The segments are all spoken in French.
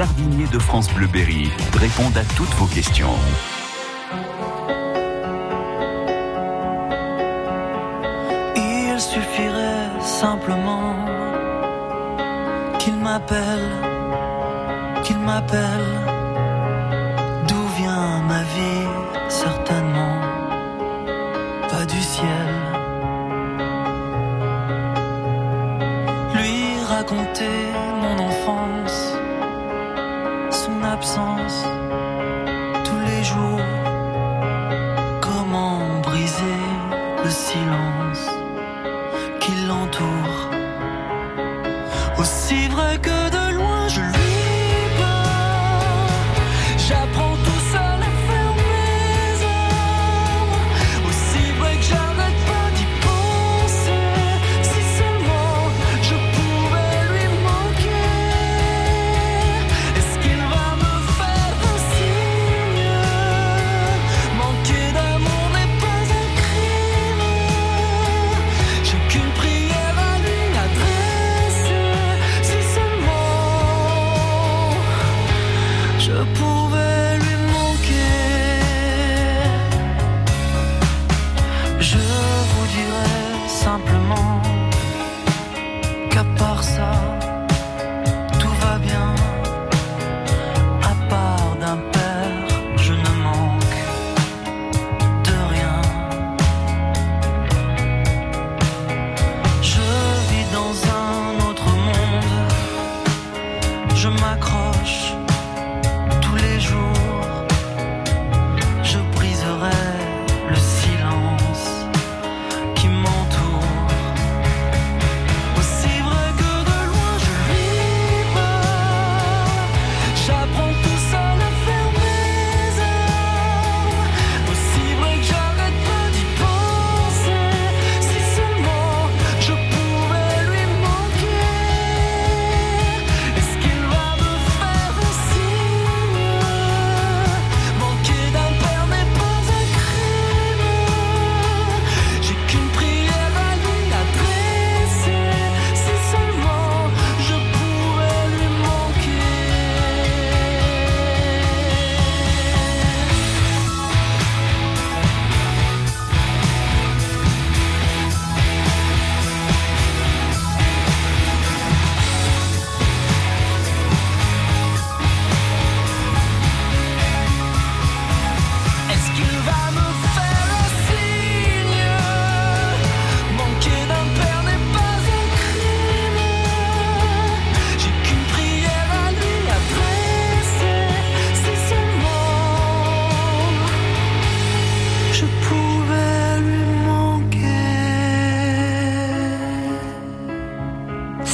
jardiniers de France Bleu Berry répondent à toutes vos questions. Il suffirait simplement qu'il m'appelle, qu'il m'appelle. Absence tous les jours. Comment briser le silence?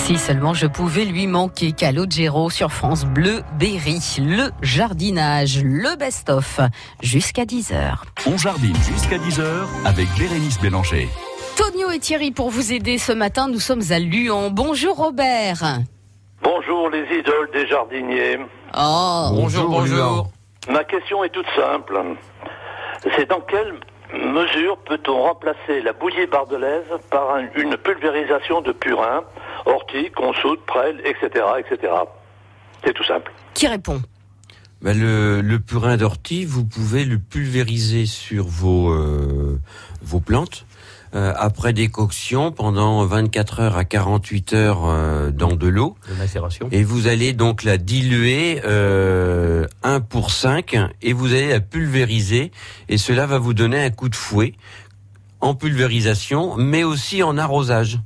Si seulement je pouvais lui manquer, Calogero sur France Bleu Berry, le jardinage, le best-of, jusqu'à 10h. On jardine jusqu'à 10h avec Bérénice Bélanger. Tonio et Thierry pour vous aider ce matin, nous sommes à Lyon. Bonjour Robert. Bonjour les idoles des jardiniers. Oh, Bonjour, bonjour. Ma question est toute simple. C'est dans quelle mesure peut-on remplacer la bouillie bardelaise par un- une pulvérisation de purin, ortie, consoude, prêle, etc., etc. C'est tout simple. qui répond? Ben, le, le purin d'ortie, vous pouvez le pulvériser sur vos, euh, vos plantes. Euh, après décoction pendant 24 heures à 48 heures euh, dans de l'eau. De macération. Et vous allez donc la diluer euh, 1 pour 5 et vous allez la pulvériser et cela va vous donner un coup de fouet en pulvérisation mais aussi en arrosage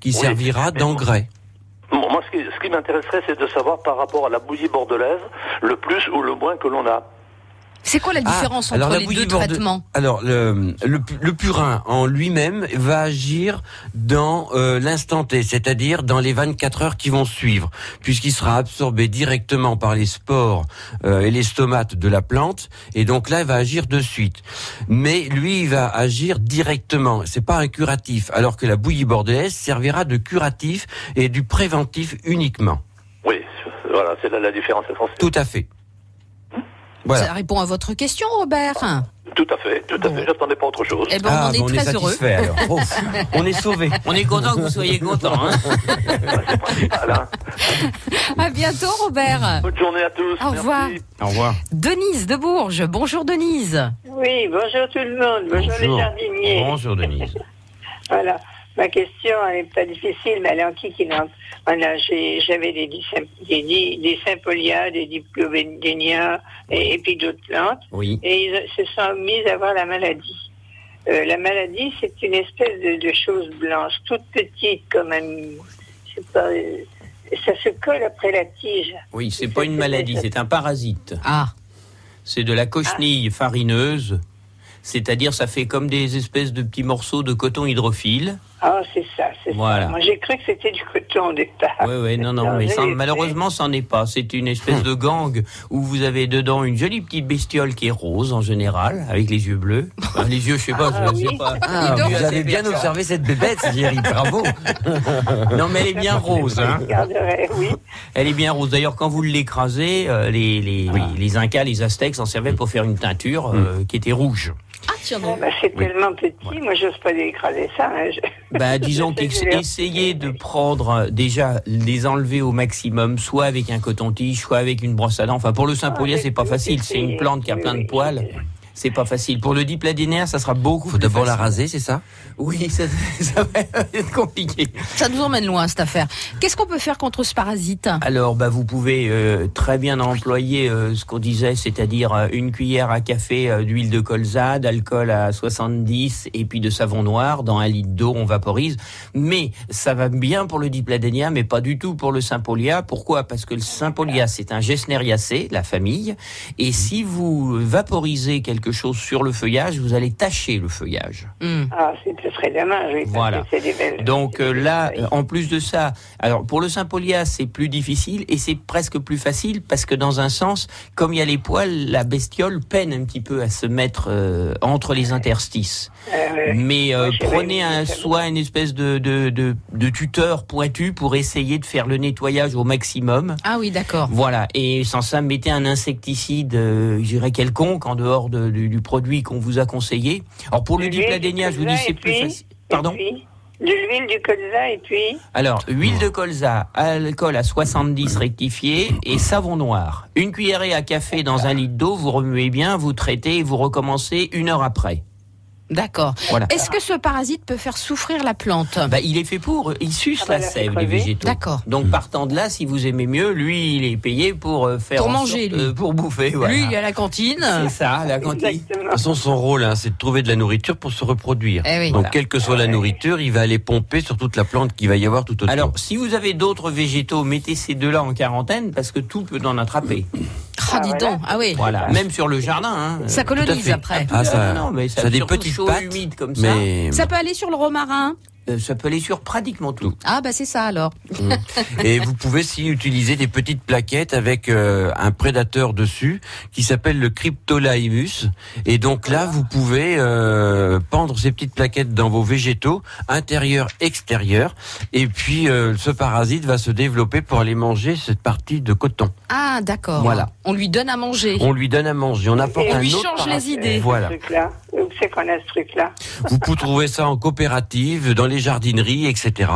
qui Oui, servira d'engrais. Bon, moi, ce qui, ce qui m'intéresserait, c'est de savoir par rapport à la bouillie bordelaise, le plus ou le moins que l'on a. C'est quoi la Ah, différence alors entre la les bouillie deux traitements Alors le, le, pu- le purin en lui-même va agir dans euh, l'instant T, c'est-à-dire dans les 24 heures qui vont suivre, puisqu'il sera absorbé directement par les spores euh, et les stomates de la plante, et donc là il va agir de suite. Mais lui il va agir directement, c'est pas un curatif, alors que la bouillie bordelaise servira de curatif et du préventif uniquement. Oui, voilà, c'est là la différence essentielle. Tout à fait. Voilà. Ça répond à votre question, Robert. Tout à fait, tout à Bon. fait. J'attendais pas autre chose. Eh ben, on bah, est on très est heureux. alors. On est sauvé. On est content que vous soyez content. Hein hein. À bientôt, Robert. Bonne journée à tous. Au revoir. Merci. Au revoir. Denise de Bourges. Bonjour, Denise. Oui, bonjour tout le monde, bonjour, les jardiniers. Bonjour Denise. Voilà, ma question elle n'est pas difficile, mais elle est antiquinante. Voilà, j'avais des, des, des sympolias, des diplobénias et, et puis d'autres plantes, Oui. et ils se sont mis à avoir la maladie. Euh, la maladie, c'est une espèce de, de chose blanche, toute petite, comme un. Je sais pas. euh, ça se colle après la tige. Oui, c'est pas une maladie, c'est un parasite. Ah, C'est de la cochenille farineuse. C'est-à-dire, ça fait comme des espèces de petits morceaux de coton hydrophile. Ah, c'est ça, c'est Voilà. ça. Moi, j'ai cru que c'était du coton au départ. Oui, oui, non, non, mais malheureusement, c'en est pas. C'est une espèce de gang où vous avez dedans une jolie petite bestiole qui est rose en général, avec les yeux bleus. Enfin, les yeux, je sais pas, Ah, je sais oui. pas. Ah, vous avez bien observé cette bébête, Thierry. Bravo. Non, mais elle est bien rose, hein. Oui. Elle est bien rose. D'ailleurs, quand vous l'écrasez, euh, les, les, Oui. les, les Incas, les Aztèques s'en servaient pour faire une teinture euh, qui était rouge. ah bah, c'est tellement petit, moi j'ose pas écraser ça. hein, je- Bah, disons Je sais que je vais- qu'essayez de prendre euh, déjà les enlever au maximum, soit avec un coton-tige, soit avec une brosse à dents. Enfin, pour le Saint-Paulia, Ah, c'est pas facile. C'est une plante qui a Oui, plein de oui, poils. C'est pas facile. Pour le dipladénéa, ça sera beaucoup Faut plus d'abord la raser, c'est ça? Oui, ça, ça va être compliqué. Ça nous emmène loin, cette affaire. Qu'est-ce qu'on peut faire contre ce parasite? Alors, bah, vous pouvez euh, très bien employer euh, ce qu'on disait, c'est-à-dire euh, une cuillère à café euh, d'huile de colza, d'alcool à 70 et puis de savon noir. Dans un litre d'eau, on vaporise. Mais ça va bien pour le dipladénia, mais pas du tout pour le sympholia. Pourquoi? Parce que le sympholia, c'est un gesneriacée, la famille. Et si vous vaporisez quelque chose sur le feuillage, vous allez tacher le feuillage. Hmm. Ah, ce serait dommage, oui. parce Voilà. des belles- Donc euh, là, belles euh, en plus de ça, alors pour le Saint-Paulia, c'est plus difficile et c'est presque plus facile parce que dans un sens, comme il y a les poils, la bestiole peine un petit peu à se mettre euh, entre les interstices. Euh, Mais euh, prenez un, soit une espèce de, de, de, de tuteur pointu pour essayer de faire le nettoyage au maximum. Ah oui, d'accord. Voilà, et sans ça, mettez un insecticide, euh, je dirais quelconque, en dehors de- du, du produit qu'on vous a conseillé. Alors pour le dipladénia, du je vous dis c'est plus puis- facile. Pardon puis, de l'huile du colza et puis. Alors, huile de colza, alcool à 70 rectifié et savon noir. Une cuillerée à café dans un litre d'eau, vous remuez bien, vous traitez et vous recommencez une heure après. D'accord. Voilà. Est-ce que ce parasite peut faire souffrir la plante? Bah, il est fait pour, il suce Ah bah, la c'est sève des crevé. végétaux. D'accord. Donc partant de là, si vous aimez mieux, lui, il est payé pour euh, faire Pour manger, sorte, lui. euh, pour bouffer. Voilà. Lui, il est à la cantine. C'est ça, la cantine. Exactement. De toute façon, son rôle, hein, c'est de trouver de la nourriture pour se reproduire. Eh oui. Donc, Voilà. quelle que soit la nourriture, il va aller pomper sur toute la plante qu'il va y avoir tout autour. Alors, si vous avez d'autres végétaux, mettez ces deux-là en quarantaine parce que tout peut en attraper. Ah, dis voilà. donc. Ah oui. Voilà, même sur le jardin. Hein. Ça Tout à colonise fait. après. Ah, ça, non, mais ça, ça a des surtout petites chaud, pattes, humide comme ça. mais Ça peut aller sur le romarin. Euh, ça peut aller sur pratiquement tout. Ah bah c'est ça alors. et vous pouvez aussi utiliser des petites plaquettes avec euh, un prédateur dessus qui s'appelle le Cryptolaimus. Et donc là, vous pouvez euh, pendre ces petites plaquettes dans vos végétaux, intérieur, extérieur. Et puis euh, ce parasite va se développer pour aller manger cette partie de coton. Ah d'accord. Voilà. On lui donne à manger. On lui donne à manger, on apporte Et On un lui autre. change les idées. Voilà. Où c'est qu'on a ce truc-là Vous pouvez trouver ça en coopérative, dans les jardineries, etc.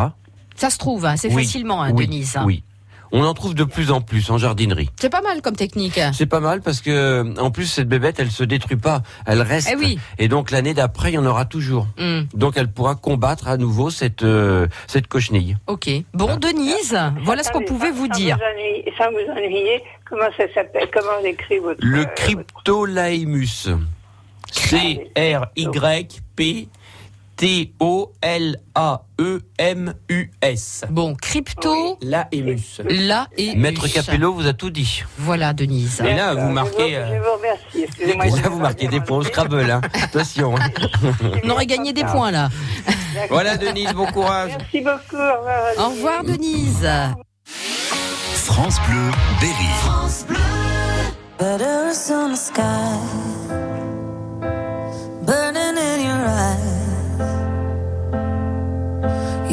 Ça se trouve, hein, c'est Oui. facilement, hein, oui, Denise. hein. Oui. On en trouve de plus en plus en jardinerie. C'est pas mal comme technique. C'est pas mal parce que en plus cette bébête elle se détruit pas, elle reste. Eh oui. Et donc l'année d'après il y en aura toujours. Hmm, Donc elle pourra combattre à nouveau cette euh, cette cochenille. ok. Bon, Denise, voilà ce qu'on Attendez, pouvait sans- vous sans dire. ennuyer- sans vous ennuyer, comment ça s'appelle Comment on écrit votre. Le euh, Cryptolaimus. C R Y P T O L A E M U S. Bon, crypto, La émus. là et Maître. Capello vous a tout dit. Voilà, Denise. Et là, vous marquez, Je vous, euh, je vous remercie. Excusez-moi. Et je là vous marquez des points au. Scrabble hein. Attention. hein. On aurait gagné des points là. Voilà Denise, bon courage. Merci beaucoup. Au revoir. Au revoir, Denise. France Bleu Berry. Letters on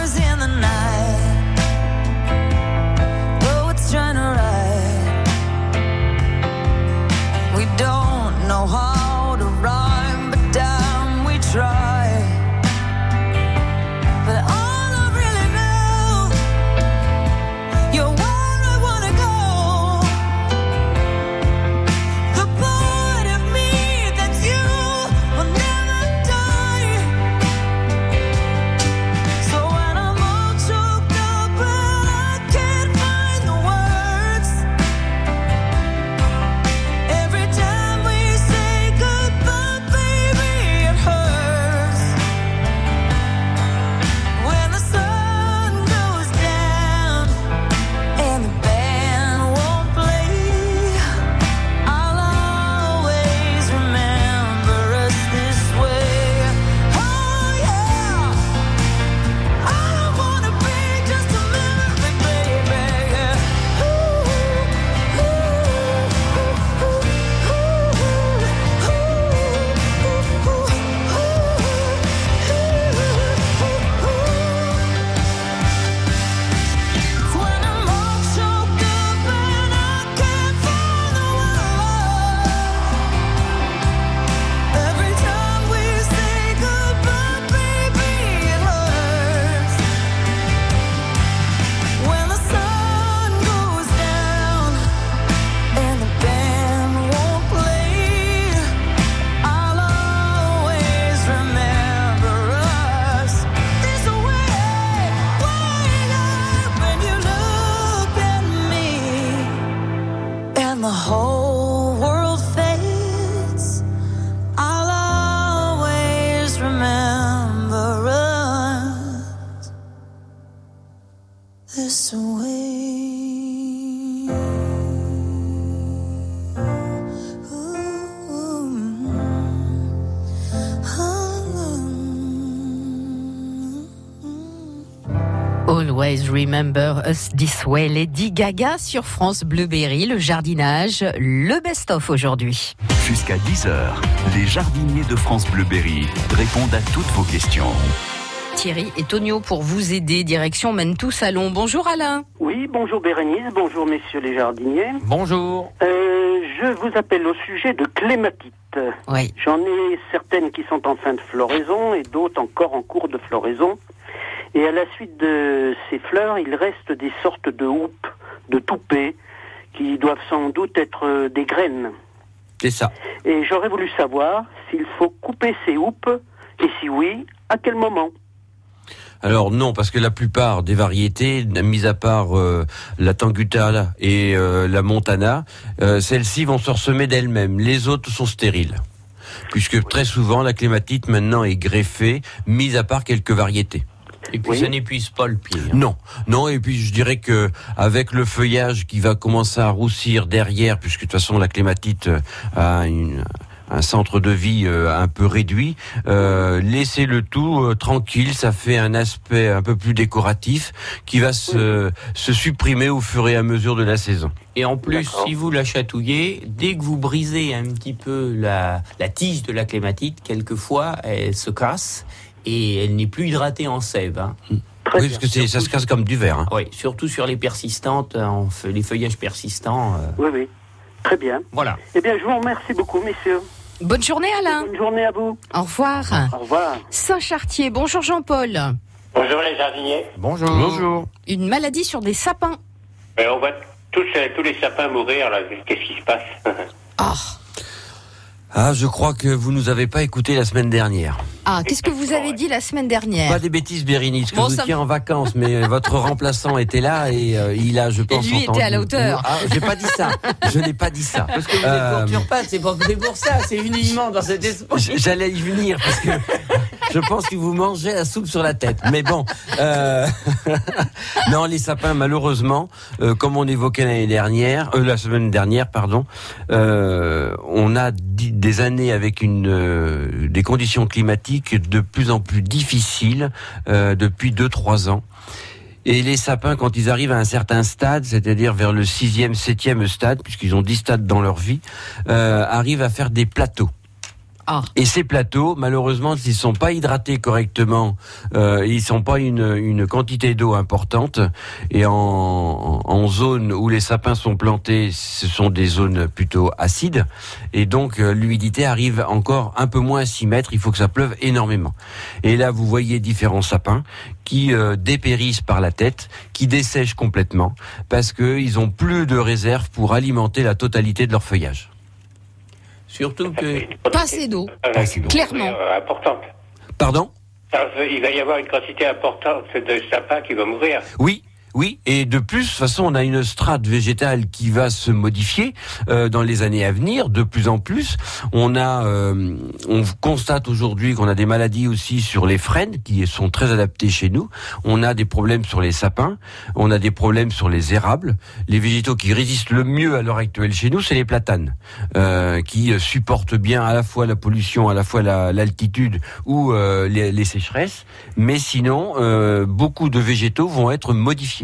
In the night, Remember Us This Way, Lady Gaga sur France Bleu Berry, le jardinage, le best-of aujourd'hui. Jusqu'à 10h, les jardiniers de France Bleu Berry répondent à toutes vos questions. Thierry et Tonio pour vous aider, direction Mentou Salon. Bonjour Alain. Oui, bonjour Bérénice, bonjour messieurs les jardiniers. Bonjour. Euh, je vous appelle au sujet de clématites. Oui. J'en ai certaines qui sont en fin de floraison et d'autres encore en cours de floraison. Et à la suite de ces fleurs, il reste des sortes de houppes, de toupées, qui doivent sans doute être euh, des graines. C'est ça. Et j'aurais voulu savoir s'il faut couper ces houppes, et si oui, à quel moment? Alors non, parce que la plupart des variétés, mis à part euh, la Tangutala et euh, la Montana, euh, celles-ci vont se ressemer d'elles-mêmes. Les autres sont stériles. Puisque très souvent, la clématite maintenant est greffée, mis à part quelques variétés. Et puis Oui. ça n'épuise pas le pied. hein. Non, non, et puis je dirais que avec le feuillage qui va commencer à roussir derrière, puisque de toute façon la clématite euh, a une- un centre de vie euh, un peu réduit, euh, laissez le tout euh, tranquille, ça fait un aspect un peu plus décoratif qui va se, se supprimer au fur et à mesure de la saison. Et en plus, si vous la chatouillez, dès que vous brisez un petit peu la, la tige de la clématite, quelqueufois, elle se casse et elle n'est plus hydratée en sève. hein. Très oui, bien. parce que ça se casse comme du verre. hein. Oui, surtout sur les persistantes, en fe- les feuillages persistants. euh, Oui, oui. Très bien. voilà. Eh bien, je vous remercie beaucoup, messieurs. Bonne journée Alain. Bonne journée à vous. Au revoir. Au revoir. Saint-Chartier, bonjour Jean-Paul. Bonjour les jardiniers. Bonjour. Bonjour. Une maladie sur des sapins. Mais on voit tous, euh, tous les sapins mourir, là. Qu'est-ce qui se passe? Ah, Ah, je crois que vous nous avez pas écouté la semaine dernière. Ah, qu'est-ce que vous avez dit la semaine dernière Pas des bêtises, Bérénice, que Bon, vous étiez en vacances, mais euh, votre remplaçant était là et euh, il a, je pense, lui était entendu. à la hauteur. Ah, j'ai pas dit ça. Je n'ai pas dit ça. Parce que vous Euh, êtes pas c'est pour ça, c'est uniquement dans cet esprit. J'allais y venir parce que je pense que vous mangez la soupe sur la tête. Mais bon, euh, non, les sapins, malheureusement, euh, comme on évoquait l'année dernière, euh, la semaine dernière, pardon, euh, on a des années avec une euh, des conditions climatiques de plus en plus difficiles euh, depuis 2-3 ans. Et les sapins, quand ils arrivent à un certain stade, c'est-à-dire vers le sixième, septième stade, puisqu'ils ont dix stades dans leur vie, euh, arrivent à faire des plateaux. Ah. Et ces plateaux, malheureusement, s'ils sont pas hydratés correctement, euh, ils sont pas une, une quantité d'eau importante. Et en, en zone où les sapins sont plantés, ce sont des zones plutôt acides. Et donc euh, l'humidité arrive encore un peu moins à 6 mètres. Il faut que ça pleuve énormément. Et là, vous voyez différents sapins qui euh, dépérissent par la tête, qui dessèchent complètement, parce qu'ils ont plus de réserve pour alimenter la totalité de leur feuillage. Surtout que Pas assez d'eau. Euh. Clairement. euh, importante. Pardon? Il va y avoir une quantité importante de sapins qui vont mourir. Oui. Oui, et de plus, de toute façon, on a une strate végétale qui va se modifier euh, dans les années à venir, de plus en plus. On a, euh, on constate aujourd'hui qu'on a des maladies aussi sur les frênes qui sont très adaptées chez nous. On a des problèmes sur les sapins, on a des problèmes sur les érables. Les végétaux qui résistent le mieux à l'heure actuelle chez nous, c'est les platanes, euh, qui supportent bien à la fois la pollution, à la fois la- l'altitude ou euh, les, les sécheresses. Mais sinon, euh, beaucoup de végétaux vont être modifiés.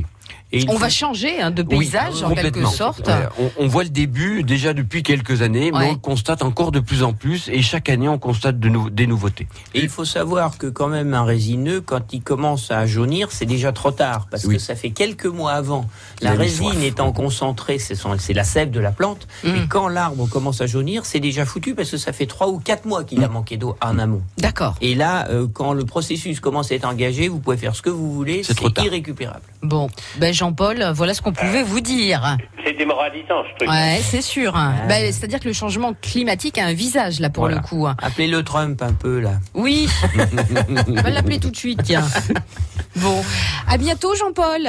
Et On faut- va changer hein, de Oui, paysage en quelque sorte. Ouais, on, on voit le début déjà depuis quelques années, mais Ouais. on le constate encore de plus en plus, et chaque année on constate de nou- des nouveautés. Et il faut savoir que quand même un résineux, quand il commence à jaunir, c'est déjà trop tard parce Oui. que ça fait quelques mois avant. La résine soif. étant concentrée, c'est la sève de la plante. Mm. Et quand l'arbre commence à jaunir, c'est déjà foutu parce que ça fait trois ou quatre mois qu'il a manqué d'eau en amont. D'accord. Et là, euh, quand le processus commence à être engagé, vous pouvez faire ce que vous voulez, C'est irrécupérable. Bon, ben Jean-Paul, voilà ce qu'on pouvait vous dire. C'est démoralisant, ce truc. Ouais, c'est sûr. Ben, C'est-à-dire que le changement climatique a un visage là pour Voilà. le coup. Appelez-le Trump un peu là. Oui, on va l'appeler tout de suite. Tiens. Bon, à bientôt Jean-Paul.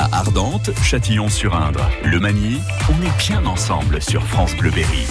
À Ardentes, Châtillon-sur-Indre, Le Magny, on est bien ensemble sur France Bleu Berry.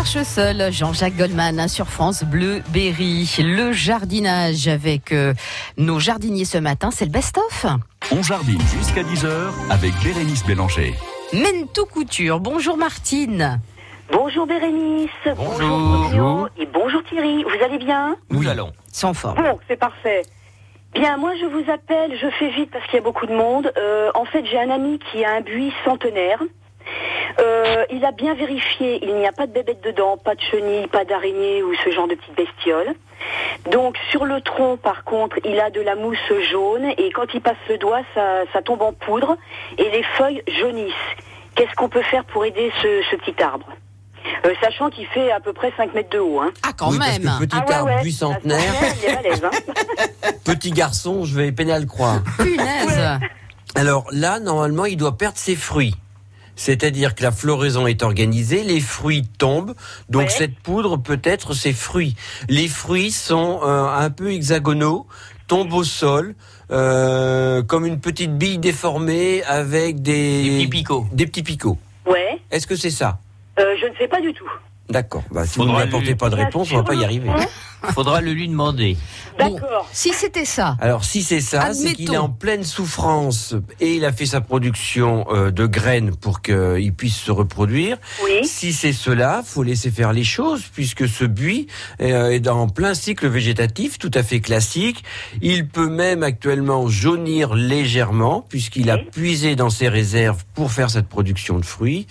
Marche seul Je marche seul, Jean-Jacques Goldman hein, sur France Bleu Berry. Le jardinage avec euh, nos jardiniers ce matin, c'est le best-of. On jardine jusqu'à 10h avec Bérénice Bélanger. Mento Couture, bonjour Martine. Bonjour Bérénice, bonjour Bruno et bonjour Thierry, vous allez bien? Nous allons. Sans forme. Bon, c'est parfait. Bien, moi je vous appelle, je fais vite parce qu'il y a beaucoup de monde. Euh, en fait, j'ai un ami qui a un buis centenaire. Euh, il a bien vérifié, il n'y a pas de bébête dedans, pas de chenilles, pas d'araignées ou ce genre de petites bestioles. Donc sur le tronc, par contre, il a de la mousse jaune et quand il passe le doigt, ça, ça tombe en poudre et les feuilles jaunissent. Qu'est-ce qu'on peut faire pour aider ce, ce petit arbre? Euh, Sachant qu'il fait à peu près 5 mètres de haut. Hein. Ah, quand Oui, parce que petit Ah ouais, arbre ouais. bicentenaire, balèze, hein. petit garçon, je vais peiner à le croire. Punaise. Alors là, normalement, il doit perdre ses fruits. C'est-à-dire que la floraison est organisée, les fruits tombent, donc cette poudre peut être ses fruits. Les fruits sont euh, un peu hexagonaux, tombent au sol, euh, comme une petite bille déformée avec des, des petits picots. Des petits picots. Ouais, Est-ce que c'est ça? Euh, je ne sais pas du tout. D'accord. Bah, si vous Faudra n'apportez lui- pas de réponse, on va pas y arriver. Faudra le lui demander. D'accord. Si c'était ça. Alors si c'est ça, c'est qu'il est en pleine souffrance et il a fait sa production euh, de graines pour qu'il puisse se reproduire. Oui. Si c'est cela, faut laisser faire les choses puisque ce buis euh, est en plein cycle végétatif, tout à fait classique. Il peut même actuellement jaunir légèrement puisqu'il a puisé dans ses réserves pour faire cette production de fruits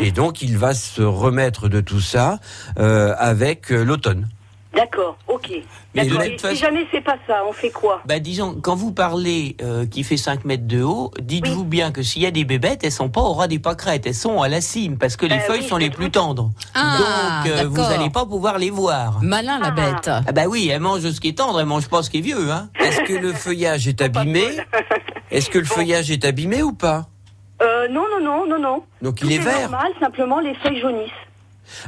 et donc il va se remettre de tout ça euh, avec euh, l'automne. D'accord, ok. Mais de D'accord. Et façon- si jamais c'est pas ça, on fait quoi? Bah disons, quand vous parlez euh, qui fait 5 mètres de haut, dites-vous bien que s'il y a des bébêtes, elles sont pas au ras des pâquerettes, elles sont à la cime, parce que les Euh, feuilles oui, sont les plus tendres. Ah, Donc euh, vous n'allez pas pouvoir les voir. Malin la bête. Ah bah oui, elle mange ce qui est tendre, elle mange pas ce qui est vieux. Hein. Est-ce que le feuillage est abîmé Est-ce que le feuillage est abîmé ou pas? Euh, Non, non, non, non, non. Donc Tout il est vert. normal, simplement les feuilles jaunissent.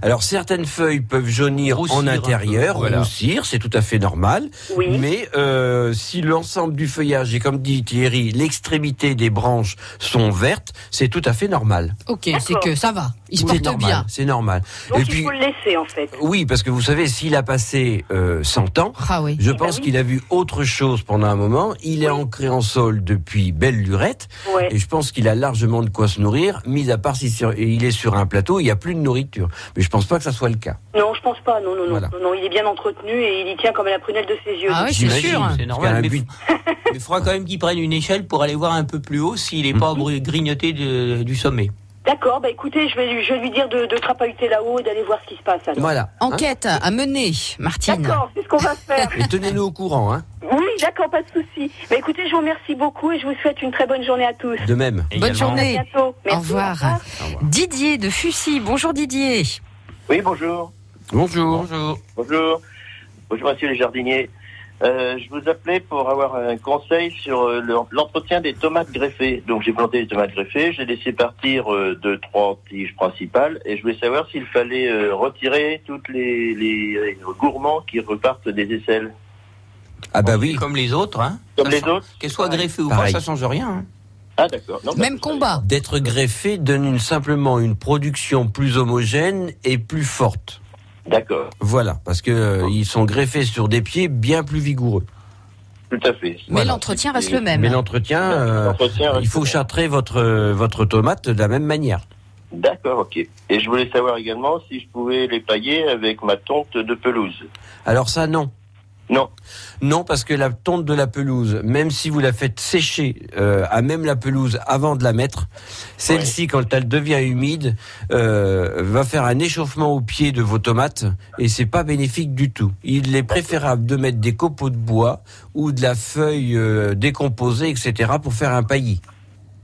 Alors certaines feuilles peuvent jaunir Roussir en intérieur, voilà. roussir, c'est tout à fait normal. Oui. Mais euh, si l'ensemble du feuillage et comme dit Thierry, l'extrémité des branches sont vertes, c'est tout à fait normal. Ok, c'est que ça va. Il se C'est porte normal, bien. C'est normal. Donc et il puis faut le laisser en fait. oui, parce que vous savez, s'il a passé euh, 100 ans, Ah oui. je Eh ben pense oui. qu'il a vu autre chose pendant un moment. Il est ancré en sol depuis belle lurette. Ouais. Et je pense qu'il a largement de quoi se nourrir, mis à part si il est sur un plateau, il n'y a plus de nourriture. Mais je pense pas que ça soit le cas. Non, je pense pas. Non, non, non, Voilà. non, non, il est bien entretenu et il y tient comme à la prunelle de ses yeux. Ah oui, c'est J'imagine, sûr. C'est normal, mais but- il faudra quand même qu'il prenne une échelle pour aller voir un peu plus haut s'il n'est pas bru- grignoté de- du sommet. D'accord, bah écoutez, je vais, je vais lui dire de, de crapahuter là-haut et d'aller voir ce qui se passe. alors. Voilà. hein. Enquête à mener, Martine. D'accord, c'est ce qu'on va faire. Et tenez-nous au courant, hein. Oui, d'accord, pas de souci. Bah écoutez, je vous remercie beaucoup et je vous souhaite une très bonne journée à tous. De même. Bonne journée. À bientôt. Merci, Au revoir. Didier de Fussy. Bonjour Didier. Oui, bonjour. Bonjour. Bonjour. Bonjour. Bonjour, monsieur le jardinier. Euh, je vous appelais pour avoir un conseil sur euh, le- l'entretien des tomates greffées. Donc, j'ai planté les tomates greffées, j'ai laissé partir euh, deux, trois tiges principales et je voulais savoir s'il fallait euh, retirer toutes les, les, les gourmands qui repartent des aisselles. Ah bah oui. Comme les autres, hein. Comme Ça les autres Qu'elles soient greffées ou pas, ça change rien. hein. Ah, d'accord. Bah, Même combat. D'être greffé donne une, simplement une production plus homogène et plus forte. D'accord, Voilà, parce que euh, ils sont greffés sur des pieds bien plus vigoureux. tout à fait. Mais Voilà. l'entretien reste le même. Mais l'entretien, euh, L'entretien reste il faut chartrer votre euh, votre tomate de la même manière. D'accord, ok. Et je voulais savoir également si je pouvais les pailler avec ma tonte de pelouse. Alors ça, non. Non. Non, parce que la tonte de la pelouse, même si vous la faites sécher euh, à même la pelouse avant de la mettre, celle-ci, quand elle devient humide, euh, va faire un échauffement au pied de vos tomates et c'est pas bénéfique du tout. Il est préférable de mettre des copeaux de bois ou de la feuille euh, décomposée, etc., pour faire un paillis.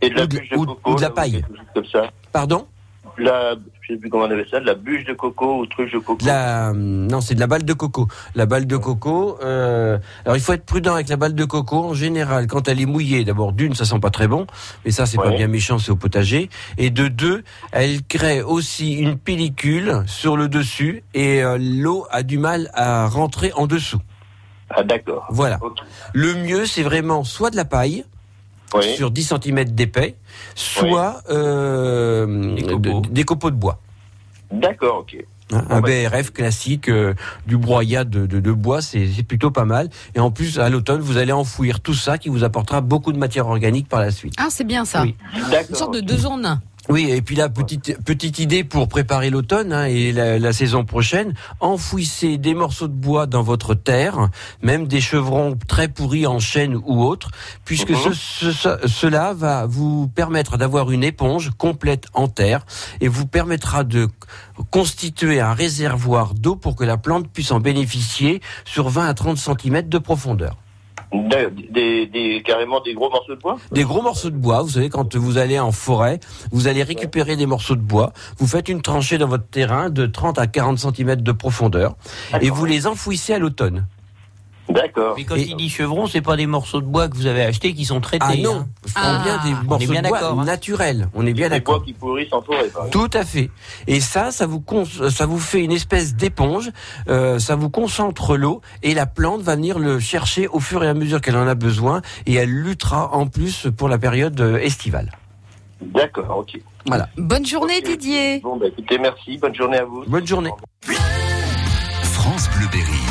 Et de la Ou de- bûche de ou- coco. ou de la paille. Comme ça. Pardon? La, je sais plus comment on avait ça, de la bûche de coco ou truc de coco. La, non, c'est de la balle de coco. La balle de coco. euh, alors, il faut être prudent avec la balle de coco. En général, quand elle est mouillée, d'abord d'une, ça sent pas très bon, mais ça, c'est pas bien méchant, c'est au potager. Et de deux, elle crée aussi une pellicule sur le dessus et euh, l'eau a du mal à rentrer en dessous. Ah, d'accord. Voilà. Le mieux, c'est vraiment soit de la paille Oui. sur 10 cm d'épais, soit euh, Des copeaux. de- des copeaux de bois. D'accord, ok. Hein, un bah, BRF classique, euh, du broyat de, de, de bois, c'est plutôt pas mal. Et en plus, à l'automne, vous allez enfouir tout ça qui vous apportera beaucoup de matière organique par la suite. Ah, c'est bien ça. Oui. Une sorte de deux en un. Oui, et puis là, petite, petite idée pour préparer l'automne hein, et la, la saison prochaine, enfouissez des morceaux de bois dans votre terre, même des chevrons très pourris en chêne ou autre, puisque Mhm. ce, ce- ce- cela va vous permettre d'avoir une éponge complète en terre et vous permettra de constituer un réservoir d'eau pour que la plante puisse en bénéficier sur 20 à 30 cm de profondeur. Des, des, des- carrément des gros morceaux de bois Des gros morceaux de bois, vous savez, quand vous allez en forêt, vous allez récupérer des morceaux de bois, vous faites une tranchée dans votre terrain de 30 à 40 cm de profondeur, et vous les enfouissez à l'automne. D'accord. Mais quand Et- il dit chevron, c'est pas des morceaux de bois que vous avez achetés qui sont traités. Ah non, hein. je prends Ah. bien des On est morceaux bien de bois d'accord, hein. naturels, on est bien Des bois d'accord. qui pourrissent en forêt. Tout à fait. Et ça, ça vous cons- ça vous fait une espèce d'éponge. euh, ça vous concentre l'eau et la plante va venir le chercher au fur et à mesure qu'elle en a besoin et elle luttera en plus pour la période euh, estivale. D'accord, ok. Voilà. Bonne journée. Didier. Bon, bah écoutez, merci. Bonne journée à vous. Bonne journée. France Bleu Berry.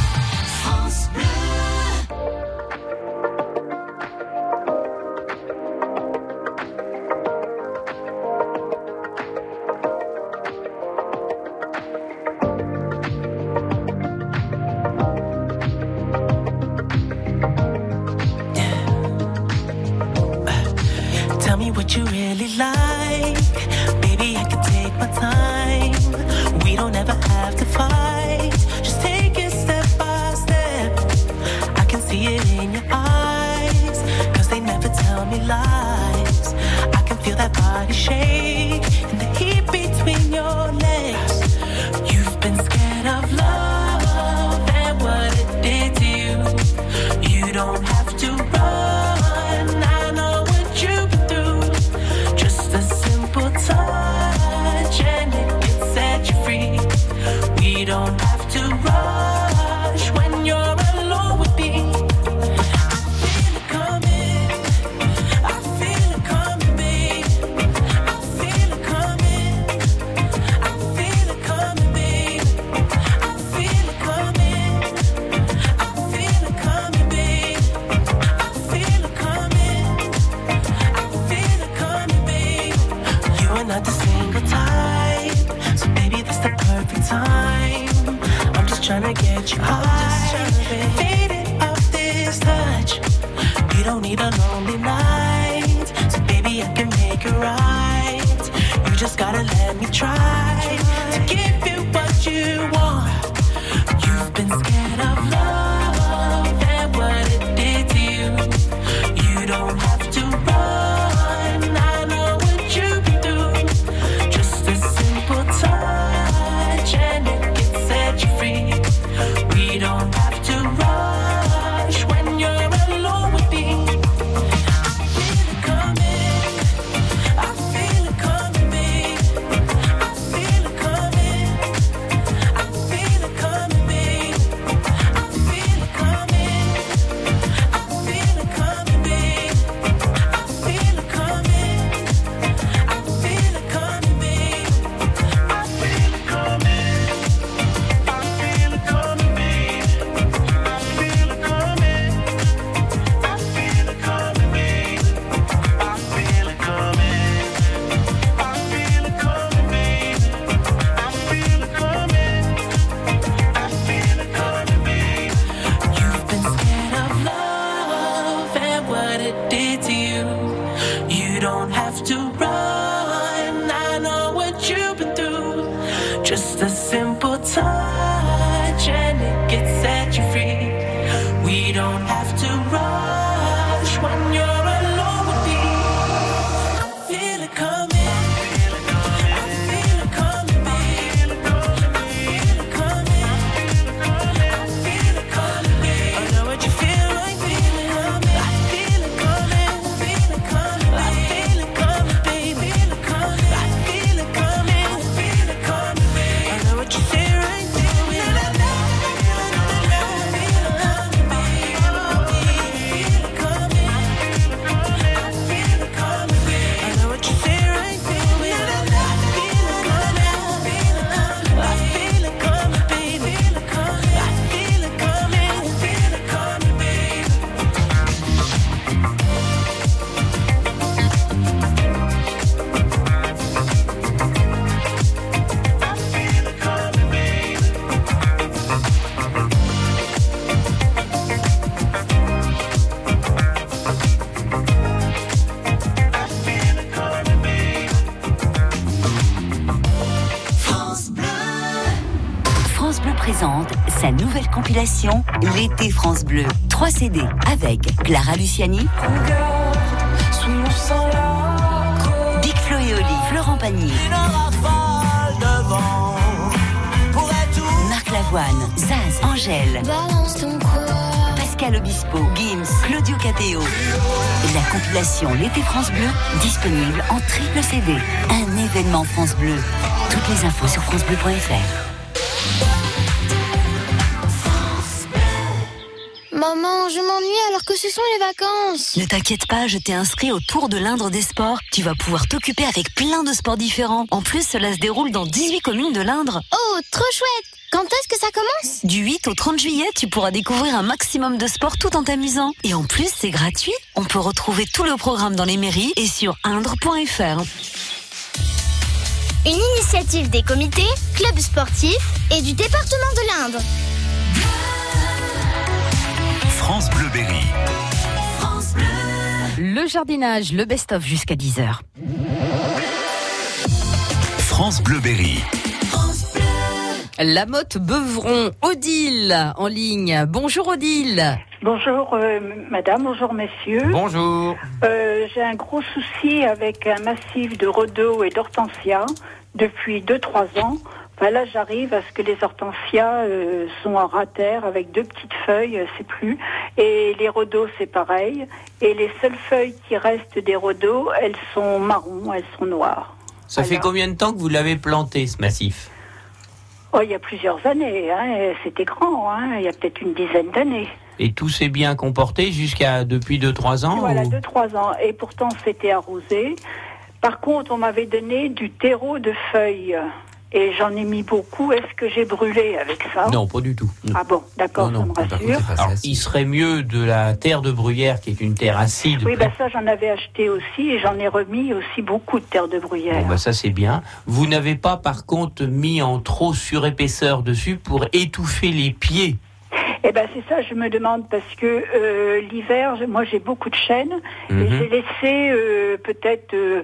L'été France Bleu. 3 CD avec Clara Luciani, Big Flo et Oli, Florent Pagny, Marc Lavoine, Zaz, Angèle, Pascal Obispo, Gims, Claudio. Et la compilation L'été France Bleu, disponible en triple CD. Un événement France Bleu. Toutes les infos sur francebleu.fr. Maman, je m'ennuie alors que ce sont les vacances. Ne t'inquiète pas, je t'ai inscrit au Tour de l'Indre des Sports. Tu vas pouvoir t'occuper avec plein de sports différents. En plus, cela se déroule dans 18 communes de l'Indre. Oh, trop chouette Quand est-ce que ça commence? Du 8 au 30 juillet, tu pourras découvrir un maximum de sports tout en t'amusant. Et en plus, c'est gratuit. On peut retrouver tout le programme dans les mairies et sur indre.fr. Une initiative des comités, clubs sportifs et du département de l'Indre. France Bleu Berry. Le jardinage, le best-of jusqu'à 10h. France Bleu Berry. La motte Beuvron, Odile en ligne. Bonjour Odile. Bonjour euh, madame, bonjour messieurs. Bonjour. Euh, J'ai un gros souci avec un massif de rhodo et d'hortensia depuis 2-3 ans. Enfin, là j'arrive à ce que les hortensias euh, sont en ratère avec deux petites feuilles, euh, c'est plus. Et les rhodos c'est pareil. Et les seules feuilles qui restent des rhodos, elles sont marron, elles sont noires. Ça fait combien de temps que vous l'avez planté, ce massif? Oh, il y a plusieurs années, hein, c'était grand, hein, il y a peut-être une dizaine d'années. Et tout s'est bien comporté jusqu'à depuis 2-3 ans Voilà, ou- deux, trois ans. Et pourtant, c'était arrosé. Par contre, on m'avait donné du terreau de feuilles. Et j'en ai mis beaucoup. Est-ce que j'ai brûlé avec ça? Non, pas du tout. Ah bon, d'accord, ça me rassure. Alors, il serait mieux de la terre de bruyère, qui est une terre acide. Oui, bah ça, j'en avais acheté aussi. Et j'en ai remis aussi beaucoup de terre de bruyère. Bon, bah, ça c'est bien. Vous n'avez pas par contre mis en trop surépaisseur dessus pour étouffer les pieds. Eh ben c'est ça, je me demande parce que euh, l'hiver, moi j'ai beaucoup de chênes et Mhm. j'ai laissé euh, peut-être euh,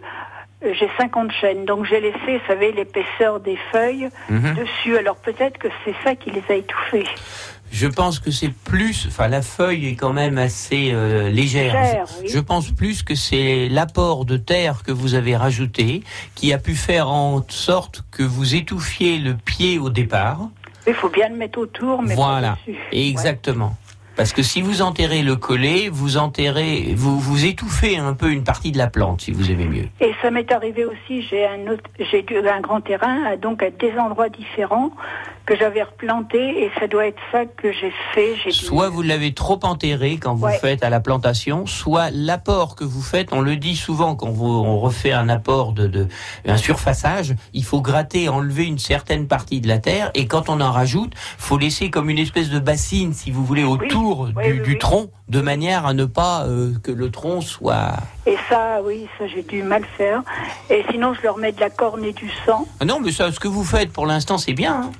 j'ai 50 chaînes, donc j'ai laissé, vous savez, l'épaisseur des feuilles Mhm. dessus. Alors peut-être que c'est ça qui les a étouffés. Je pense que c'est plus, enfin la feuille est quand même assez euh, légère. Légère, oui. Je pense plus que c'est l'apport de terre que vous avez rajouté qui a pu faire en sorte que vous étouffiez le pied au départ. Il faut bien le mettre autour, mais pas voilà, dessus. exactement. Parce que si vous enterrez le collet, vous enterrez, vous vous étouffez un peu une partie de la plante, si vous aimez mieux. Et ça m'est arrivé aussi, j'ai un autre, j'ai un grand terrain, donc à des endroits différents que j'avais replanté, et ça doit être ça que j'ai fait. Soit vous l'avez trop enterré quand vous Ouais. faites à la plantation, soit l'apport que vous faites, on le dit souvent quand vous, on refait un apport de, de un surfaçage, il faut gratter, enlever une certaine partie de la terre, et quand on en rajoute, faut laisser comme une espèce de bassine, si vous voulez, autour du, du tronc, de manière à ne pas euh, que le tronc soit. Et ça, oui, ça j'ai dû mal faire. Et sinon, je leur mets de la corne et du sang. Ah non, mais ça, ce que vous faites pour l'instant, c'est bien. hein.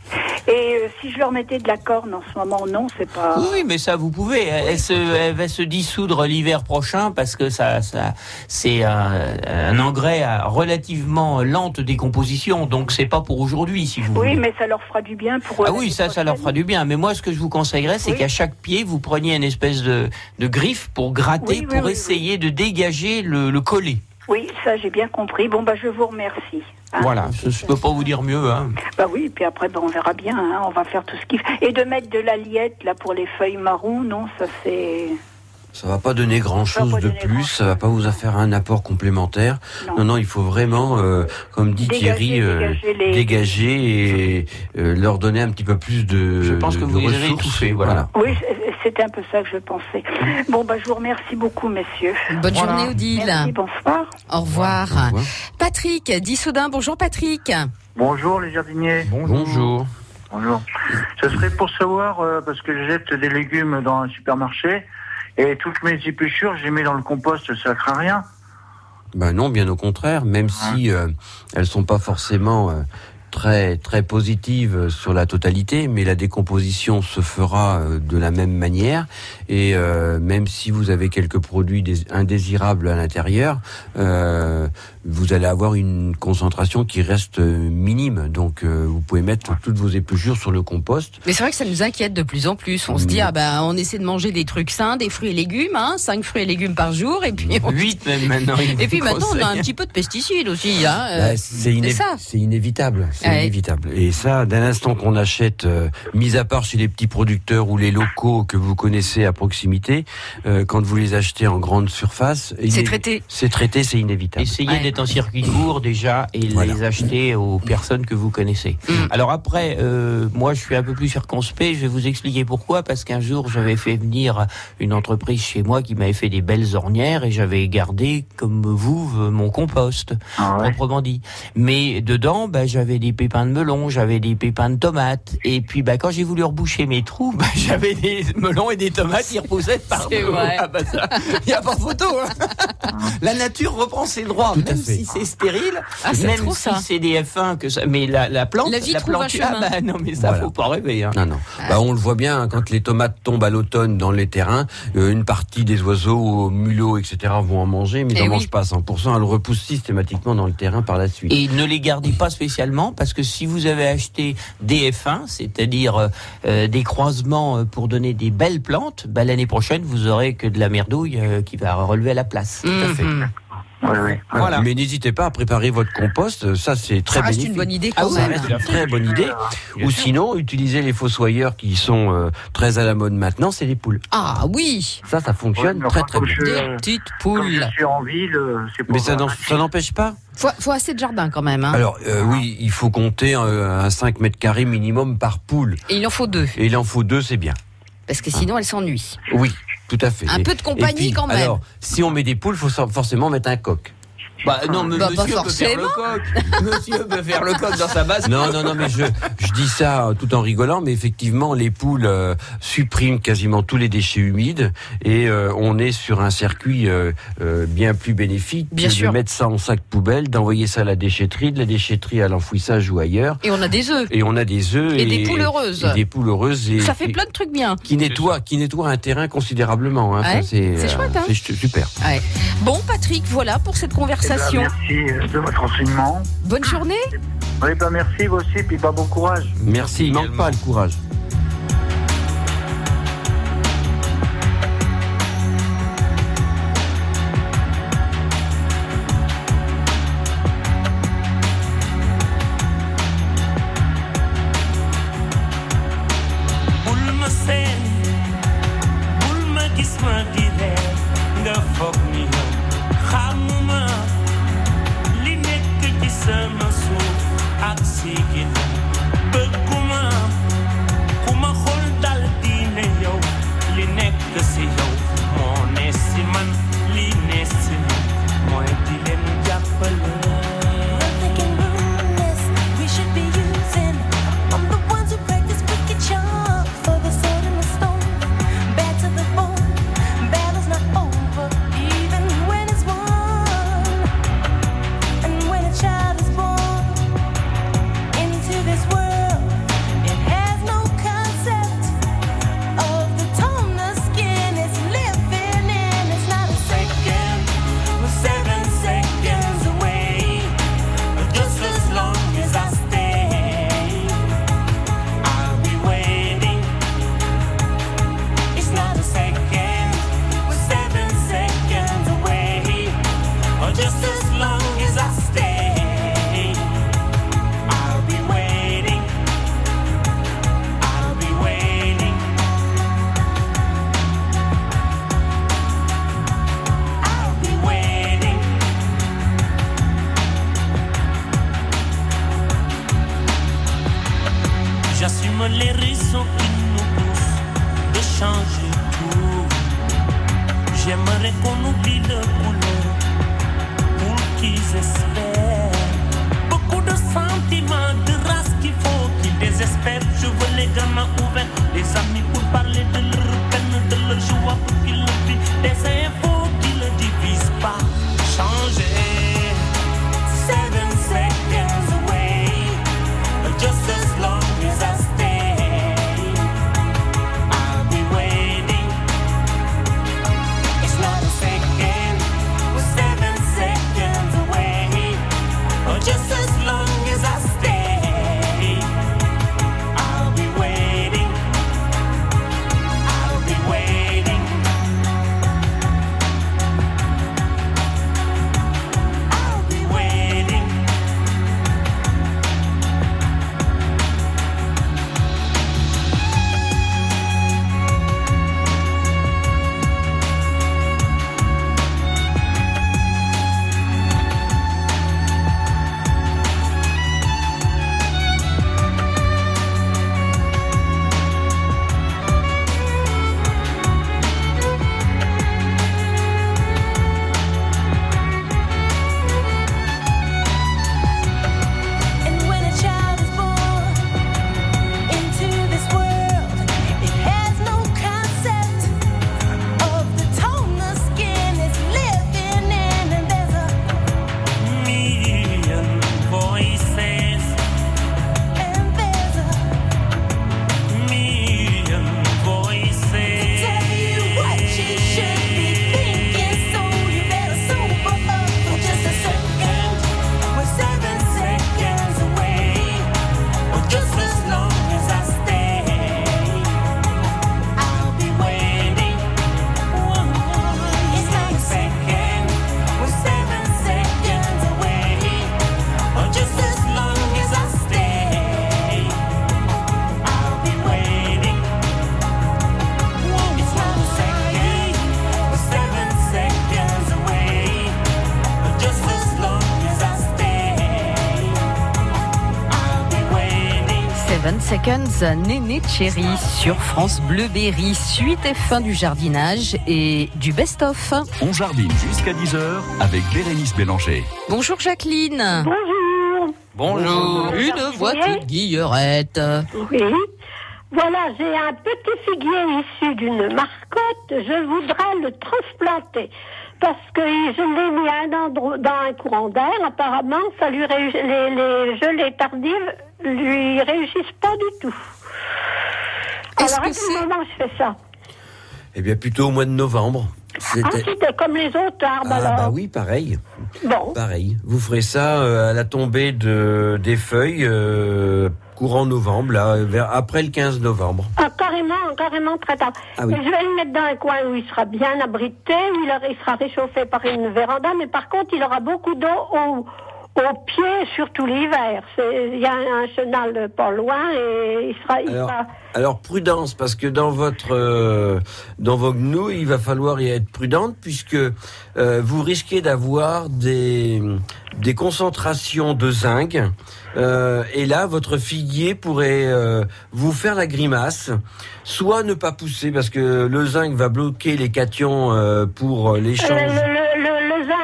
Et euh, si je leur mettais de la corne en ce moment, non, c'est pas. Oui, mais ça, vous pouvez. Elle, se, elle va se dissoudre l'hiver prochain parce que ça, ça, c'est un, un engrais à relativement lente décomposition. Donc, c'est pas pour aujourd'hui, si vous Oui, voulez. mais ça leur fera du bien pour. Ah oui, ça, ça leur fera du bien. Mais moi, ce que je vous conseillerais, c'est Oui. qu'à chaque pied, vous preniez une espèce de, de griffe pour gratter, pour essayer de dégager le, le collet. Oui, ça j'ai bien compris. Bon, bah je vous remercie. hein. Voilà, je ne peux pas vous dire mieux. Hein. Bah oui, puis après, bah, on verra bien. hein, on va faire tout ce qu'il faut. Et de mettre de l'aliette là pour les feuilles marron, non, ça c'est. Ça va pas donner grand chose de plus, ça va pas vous faire un apport complémentaire. Non, non, il faut vraiment, euh, comme dit Dégager, Thierry, euh, dégager les- dégager et euh, leur donner un petit peu plus de. Je pense que vous les avez étouffés, voilà. Oui, c'est- c'était un peu ça que je pensais. Bon, bah je vous remercie beaucoup, messieurs. Bonne Voilà. journée, Odile. Merci, bonsoir. Au revoir. Patrick, d'Issoudun. Bonjour, Patrick. Bonjour les jardiniers. Bonjour. Bonjour. Ce serait pour savoir, euh, parce que je jette des légumes dans un supermarché, et toutes mes épluchures, je les mets dans le compost, ça craint rien. Ben non, bien au contraire, même si euh, elles sont pas forcément euh, très très positives sur la totalité, mais la décomposition se fera euh, de la même manière. Et euh, même si vous avez quelques produits dés- indésirables à l'intérieur, euh, vous allez avoir une concentration qui reste euh, minime. Donc euh, vous pouvez mettre toutes vos épluchures sur le compost. Mais c'est vrai que ça nous inquiète de plus en plus. On se dit, ah ben, on essaie de manger des trucs sains, des fruits et légumes, hein, 5 fruits et légumes par jour, et puis on... 8 même maintenant. il Et puis maintenant, on a un petit peu de pesticides aussi. Hein, euh, Bah, c'est iné- ça. c'est inévitable, c'est Ouais. inévitable. Et ça, dès l'instant qu'on achète, euh, mis à part chez les petits producteurs ou les locaux que vous connaissez à proximité, euh, quand vous les achetez en grande surface, il C'est est- traité. C'est traité, c'est inévitable. Essayez en circuit court déjà et les acheter aux personnes que vous connaissez. Mm. Alors après, euh, moi je suis un peu plus circonspect, je vais vous expliquer pourquoi, parce qu'un jour j'avais fait venir une entreprise chez moi qui m'avait fait des belles ornières et j'avais gardé, comme vous, euh, mon compost, proprement dit. Mais dedans, bah, j'avais des pépins de melon, j'avais des pépins de tomates, et puis bah, quand j'ai voulu reboucher mes trous, bah, j'avais des melons et des tomates qui reposaient partout. C'est vrai. Ah bah ça, il n'y a pas photo. hein. La nature reprend ses droits, même si c'est stérile, Ah, c'est même trop, si c'est des F1 que ça, mais la, la plante, La vie trouve plante, ah bah non mais ça Voilà. faut pas rêver. Hein. Non, non. Bah, on le voit bien hein, quand les tomates tombent à l'automne dans les terrains. euh, une partie des oiseaux, mulots, etc. vont en manger, mais ils Eh n'en oui. mangent pas à 100%. Elles repoussent systématiquement dans le terrain par la suite. Et ne les gardez pas spécialement parce que si vous avez acheté des F1, c'est-à-dire euh, euh, des croisements euh, pour donner des belles plantes, bah, l'année prochaine vous aurez que de la merdouille euh, qui va relever à la place. Tout à fait. Mhm. Voilà. Mais n'hésitez pas à préparer votre compost, ça c'est très reste bénéfique. une bonne idée Ah quand oui, ça même. reste une très bonne idée. Ou sinon, utiliser les fossoyeurs qui sont euh, très à la mode maintenant, c'est les poules. Ah oui Ça, ça fonctionne très très bien. je- Des petites Comme poules. je suis en ville, euh, c'est Mais ça ça n'empêche pas. Faut, faut assez de jardin quand même. Hein. Alors euh, oui, il faut compter euh, un 5 mètres carrés minimum par poule. Et il en faut deux. Et il en faut deux, c'est bien. Parce que sinon, elle s'ennuie. Oui, tout à fait. Un peu de compagnie puis, quand même. Alors, si on met des poules, il faut forcément mettre un coq. Bah non, mais Bah, monsieur peut faire le coq. Monsieur peut faire le coq dans sa base. Non, non, non, mais je, je dis ça tout en rigolant, mais effectivement, les poules euh, suppriment quasiment tous les déchets humides et euh, on est sur un circuit euh, euh, bien plus bénéfique Bien que sûr. de mettre ça en sac poubelle, d'envoyer ça à la déchetterie, de la déchetterie à l'enfouissage ou ailleurs. Et on a des œufs. Et on a des œufs Et des poules heureuses. et des poules heureuses et, Ça fait plein de trucs bien. qui nettoie, qui nettoie un terrain considérablement. Hein. Ouais, c'est c'est euh, chouette, hein. c'est super. Ouais. Bon, Patrick, voilà pour cette conversation. Eh ben, merci euh, de votre enseignement. Bonne journée. Oui, merci vous aussi, puis bon courage. Merci, il manque pas le courage. Néné Thierry sur France Bleu Berry, suite et fin du jardinage et du best-of. On jardine jusqu'à 10h avec Bérénice Bélanger. Bonjour Jacqueline. Bonjour. Bonjour. Bonjour. Une voiture guillerette. Oui. Voilà, j'ai un petit figuier issu d'une marcotte. Je voudrais le transplanter parce que je l'ai mis un endroit, dans un courant d'air. Apparemment, ça lui les, les gelées tardives lui réussissent pas du tout. Alors, à quel moment je fais ça? Eh bien, plutôt au mois de novembre. Ah, comme les autres arbres, ah, bah oui, pareil. Bon. Pareil. Vous ferez ça euh, à la tombée de, des feuilles, euh, courant novembre, là, après le 15 novembre. Ah, carrément, carrément très tard. Ah je vais le mettre dans un coin où il sera bien abrité, où il, sera réchauffé par une véranda, mais par contre, il aura beaucoup d'eau au, au pied, surtout l'hiver. Il y a un chenal pas loin et il sera... Il Alors, sera alors prudence, parce que dans votre euh, dans vos gnous, il va falloir y être prudente, puisque euh, vous risquez d'avoir des des concentrations de zinc, euh, et là, votre figuier pourrait euh, vous faire la grimace, soit ne pas pousser, parce que le zinc va bloquer les cations euh, pour le, l'échange.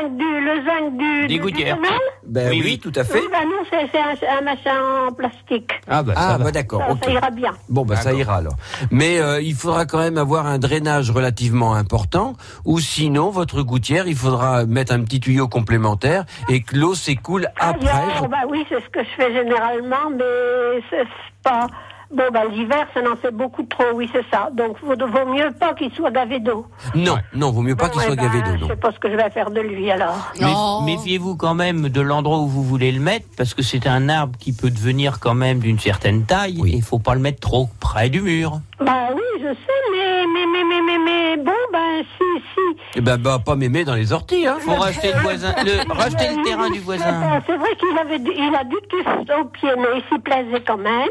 Zinc du... Le zinc du... Des du- gouttières. Ben oui, tout à fait. Oui, ben non, c'est c'est un, un machin en plastique. Ah bah, ça va. d'accord. Ça, ok. ça ira bien. Bon, bah ça ira alors. Mais euh, il faudra quand même avoir un drainage relativement important, ou sinon votre gouttière, il faudra mettre un petit tuyau complémentaire et que l'eau s'écoule après. Ailleurs, bah oui, c'est ce que je fais généralement, mais c'est c'est pas. Bon, bah l'hiver, ça en fait beaucoup trop, oui, c'est ça. Donc, vaut, vaut mieux pas qu'il soit gavé d'eau. Non, non, vaut mieux pas qu'il soit ben, gavé d'eau. Je non. sais pas ce que je vais faire de lui alors. Méf- Méfiez-vous quand même de l'endroit où vous voulez le mettre, parce que c'est un arbre qui peut devenir quand même d'une certaine taille, et il faut pas le mettre trop près du mur. Bah oui, je sais, mais, mais, mais, mais, mais, mais bon, ben si, si. Eh ben, bah, pas m'aimer dans les orties, hein. Faut racheter le voisin, le, racheter le terrain du voisin. C'est vrai qu'il avait, du- il a du tuf au pied, mais il s'y plaisait quand même.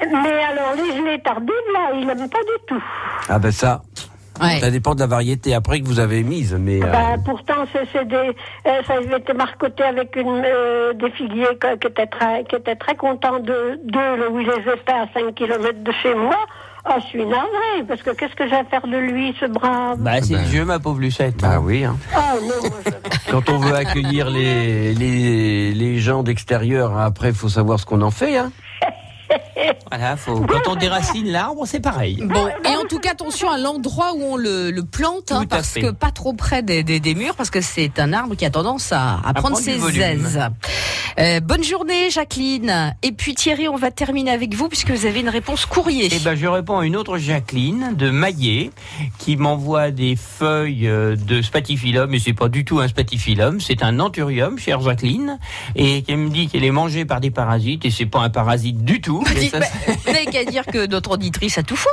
Mais alors, les gelées tardives, là, il aime pas du tout. Ah ben ça, ça dépend de la variété après que vous avez mise, mais. euh, Bah, pourtant, c'est des, euh, ça avait été marcoté avec une, euh, des figuiers que- qui étaient très, qui étaient très contents de, d'eux, où les étaient à 5 km de chez moi. Ah, je suis navrée, parce que qu'est-ce que je vais faire de lui, ce brave? Bah, c'est le jeu, ma pauvre Lucette. Bah oui. Hein. Ah non, moi, je- Quand on veut accueillir les, les, les gens d'extérieur, après, il faut savoir ce qu'on en fait. Hein. Voilà, faut, quand on déracine l'arbre, c'est pareil. Bon, et en tout cas, attention à l'endroit où on le, le plante, hein, parce fait. que pas trop près des, des, des murs, parce que c'est un arbre qui a tendance à, à prendre ses aises. Euh, bonne journée, Jacqueline. Et puis Thierry, on va terminer avec vous, puisque vous avez une réponse courrier. Eh ben, je réponds à une autre Jacqueline de Maillet qui m'envoie des feuilles euh, de spatifilum, mais c'est pas du tout un spatifilum, c'est un anthurium, chère Jacqueline, et qui me dit qu'elle est mangée par des parasites, et c'est pas un parasite du tout. ça, bah, Vous n'avez qu'à dire que notre auditrice a tout faux.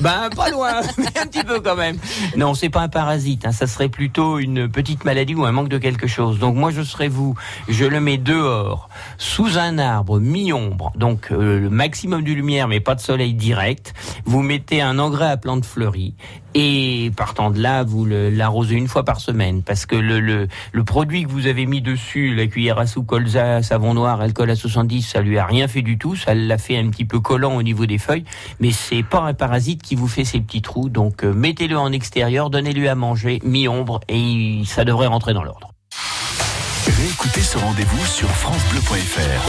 Ben, pas loin, mais un petit peu quand même. Non, c'est pas un parasite, hein, ça serait plutôt une petite maladie ou un manque de quelque chose. Donc moi, je serais vous, je le mets dehors, sous un arbre, mi-ombre, donc euh, le maximum de lumière, mais pas de soleil direct. Vous mettez un engrais à plantes fleuries. Et partant de là, vous l'arrosez une fois par semaine, parce que le, le, le produit que vous avez mis dessus, la cuillère à soupe, colza, savon noir, alcool à 70, ça lui a rien fait du tout, ça l'a fait un petit peu collant au niveau des feuilles, mais c'est pas un parasite qui vous fait ces petits trous, donc euh, mettez-le en extérieur, donnez-lui à manger, mi-ombre, et ça devrait rentrer dans l'ordre. Réécoutez ce rendez-vous sur FranceBleu.fr.